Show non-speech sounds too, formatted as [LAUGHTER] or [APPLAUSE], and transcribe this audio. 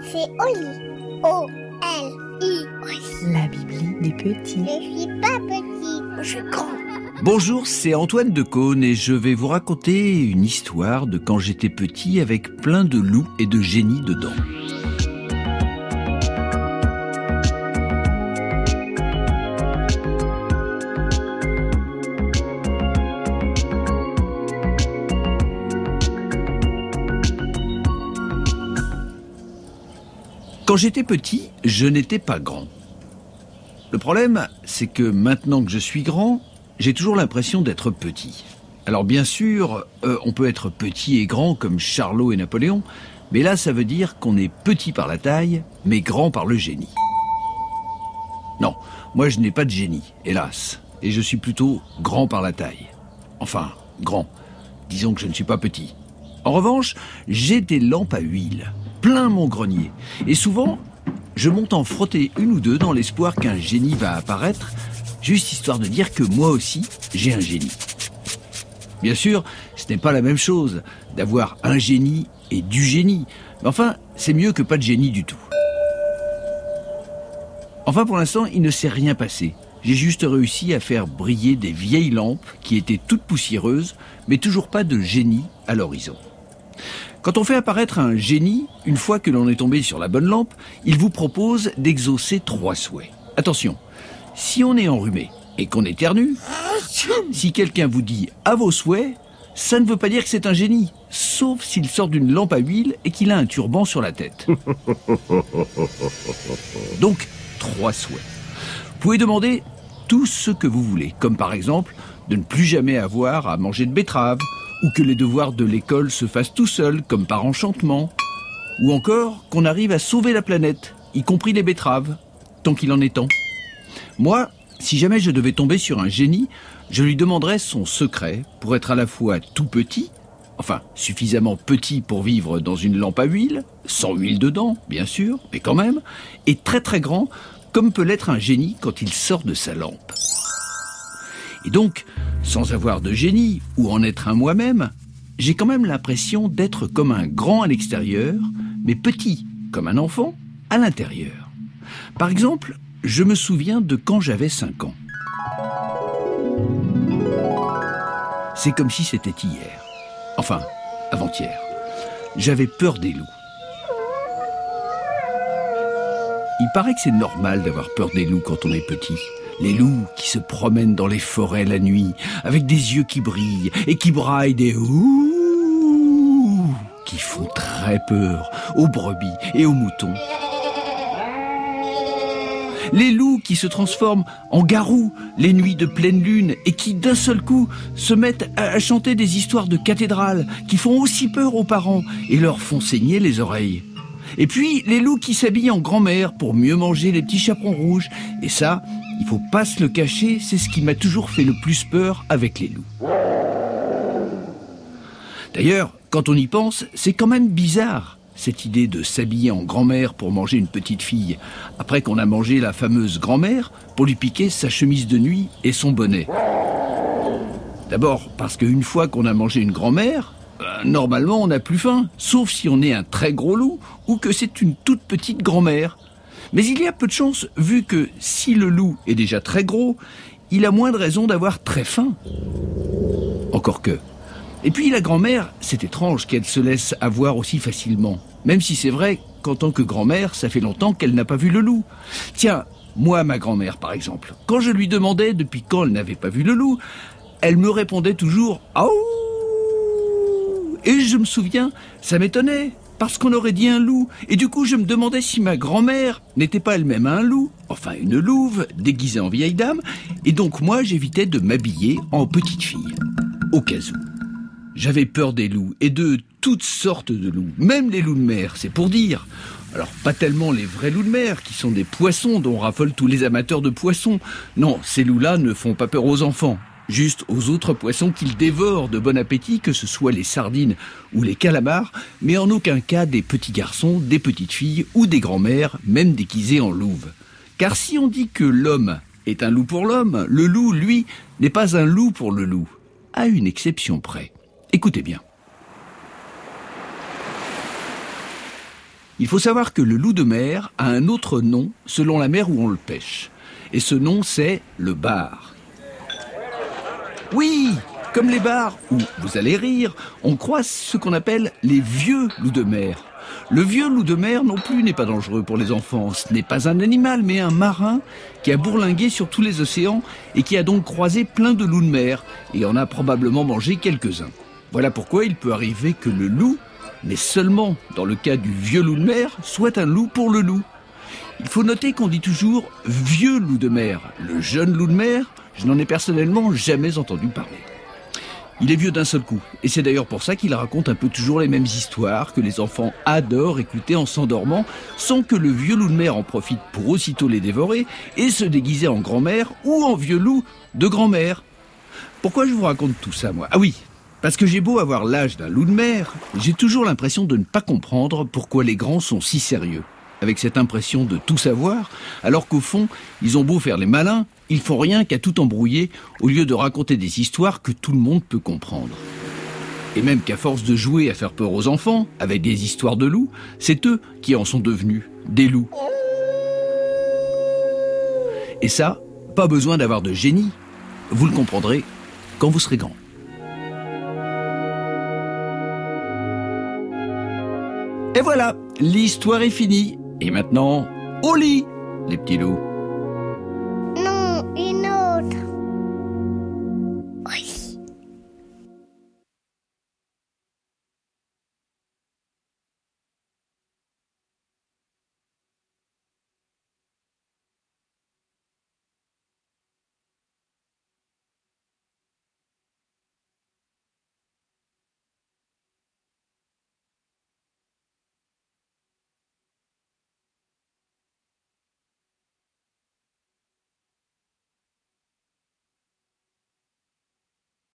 C'est Oli. O-L-I. La Bibli des petits. Je suis pas petit, je suis grand. Bonjour, c'est Antoine de Caunes et je vais vous raconter une histoire de quand j'étais petit avec plein de loups et de génies dedans. Quand j'étais petit, je n'étais pas grand. Le problème, c'est que maintenant que je suis grand, j'ai toujours l'impression d'être petit. Alors bien sûr, euh, on peut être petit et grand comme Charlot et Napoléon, mais là ça veut dire qu'on est petit par la taille, mais grand par le génie. Non, moi je n'ai pas de génie, hélas, et je suis plutôt grand par la taille. Enfin, grand. Disons que je ne suis pas petit. En revanche, j'ai des lampes à huile, plein mon grenier, et souvent, je monte en frotter une ou deux dans l'espoir qu'un génie va apparaître, juste histoire de dire que moi aussi, j'ai un génie. Bien sûr, ce n'est pas la même chose d'avoir un génie et du génie, mais enfin, c'est mieux que pas de génie du tout. Enfin, pour l'instant, il ne s'est rien passé. J'ai juste réussi à faire briller des vieilles lampes qui étaient toutes poussiéreuses, mais toujours pas de génie à l'horizon. Quand on fait apparaître un génie, une fois que l'on est tombé sur la bonne lampe, il vous propose d'exaucer trois souhaits. Attention, si on est enrhumé et qu'on éternue, si quelqu'un vous dit à vos souhaits, ça ne veut pas dire que c'est un génie, sauf s'il sort d'une lampe à huile et qu'il a un turban sur la tête. [LAUGHS] Donc, trois souhaits. Vous pouvez demander tout ce que vous voulez, comme par exemple de ne plus jamais avoir à manger de betterave, ou que les devoirs de l'école se fassent tout seuls, comme par enchantement, ou encore qu'on arrive à sauver la planète, y compris les betteraves, tant qu'il en est temps. Moi, si jamais je devais tomber sur un génie, je lui demanderais son secret pour être à la fois tout petit, enfin suffisamment petit pour vivre dans une lampe à huile, sans huile dedans, bien sûr, mais quand même, et très très grand, comme peut l'être un génie quand il sort de sa lampe. Et donc, sans avoir de génie ou en être un moi-même, j'ai quand même l'impression d'être comme un grand à l'extérieur, mais petit, comme un enfant, à l'intérieur. Par exemple, je me souviens de quand j'avais 5 ans. C'est comme si c'était hier. Enfin, avant-hier. J'avais peur des loups. Il paraît que c'est normal d'avoir peur des loups quand on est petit. Les loups qui se promènent dans les forêts la nuit, avec des yeux qui brillent et qui braillent des ouh qui font très peur aux brebis et aux moutons. Les loups qui se transforment en garous les nuits de pleine lune et qui d'un seul coup se mettent à chanter des histoires de cathédrales qui font aussi peur aux parents et leur font saigner les oreilles. Et puis les loups qui s'habillent en grand-mère pour mieux manger les petits chaperons rouges. Et ça, il faut pas se le cacher, c'est ce qui m'a toujours fait le plus peur avec les loups. D'ailleurs, quand on y pense, c'est quand même bizarre, cette idée de s'habiller en grand-mère pour manger une petite fille, après qu'on a mangé la fameuse grand-mère pour lui piquer sa chemise de nuit et son bonnet. D'abord parce qu'une fois qu'on a mangé une grand-mère, euh, normalement on n'a plus faim, sauf si on est un très gros loup ou que c'est une toute petite grand-mère. Mais il y a peu de chance, vu que si le loup est déjà très gros, il a moins de raisons d'avoir très faim. Encore que. Et puis la grand-mère, c'est étrange qu'elle se laisse avoir aussi facilement. Même si c'est vrai qu'en tant que grand-mère, ça fait longtemps qu'elle n'a pas vu le loup. Tiens, moi, ma grand-mère, par exemple, quand je lui demandais depuis quand elle n'avait pas vu le loup, elle me répondait toujours Ah Et je me souviens, ça m'étonnait, parce qu'on aurait dit un loup. Et du coup, je me demandais si ma grand-mère n'était pas elle-même un loup, enfin une louve, déguisée en vieille dame, et donc moi, j'évitais de m'habiller en petite fille, au cas où. J'avais peur des loups, et de toutes sortes de loups, même les loups de mer, c'est pour dire. Alors pas tellement les vrais loups de mer, qui sont des poissons dont raffolent tous les amateurs de poissons. Non, ces loups-là ne font pas peur aux enfants, juste aux autres poissons qu'ils dévorent de bon appétit, que ce soit les sardines ou les calamars, mais en aucun cas des petits garçons, des petites filles ou des grands-mères, même déguisés en louves. Car si on dit que l'homme est un loup pour l'homme, le loup, lui, n'est pas un loup pour le loup, à une exception près. Écoutez bien. Il faut savoir que le loup de mer a un autre nom selon la mer où on le pêche. Et ce nom, c'est le bar. Oui, comme les bars où, vous allez rire, on croise ce qu'on appelle les vieux loups de mer. Le vieux loup de mer non plus n'est pas dangereux pour les enfants. Ce n'est pas un animal, mais un marin qui a bourlingué sur tous les océans et qui a donc croisé plein de loups de mer et en a probablement mangé quelques-uns. Voilà pourquoi il peut arriver que le loup, mais seulement dans le cas du vieux loup de mer, soit un loup pour le loup. Il faut noter qu'on dit toujours vieux loup de mer. Le jeune loup de mer, je n'en ai personnellement jamais entendu parler. Il est vieux d'un seul coup, et c'est d'ailleurs pour ça qu'il raconte un peu toujours les mêmes histoires que les enfants adorent écouter en s'endormant, sans que le vieux loup de mer en profite pour aussitôt les dévorer et se déguiser en grand-mère ou en vieux loup de grand-mère. Pourquoi je vous raconte tout ça, moi? Ah oui, parce que j'ai beau avoir l'âge d'un loup de mer, j'ai toujours l'impression de ne pas comprendre pourquoi les grands sont si sérieux avec cette impression de tout savoir, alors qu'au fond, ils ont beau faire les malins, ils font rien qu'à tout embrouiller au lieu de raconter des histoires que tout le monde peut comprendre. Et même qu'à force de jouer à faire peur aux enfants, avec des histoires de loups, c'est eux qui en sont devenus des loups. Et ça, pas besoin d'avoir de génie. Vous le comprendrez quand vous serez grand. Et voilà, l'histoire est finie. Et maintenant, au lit, les petits loups.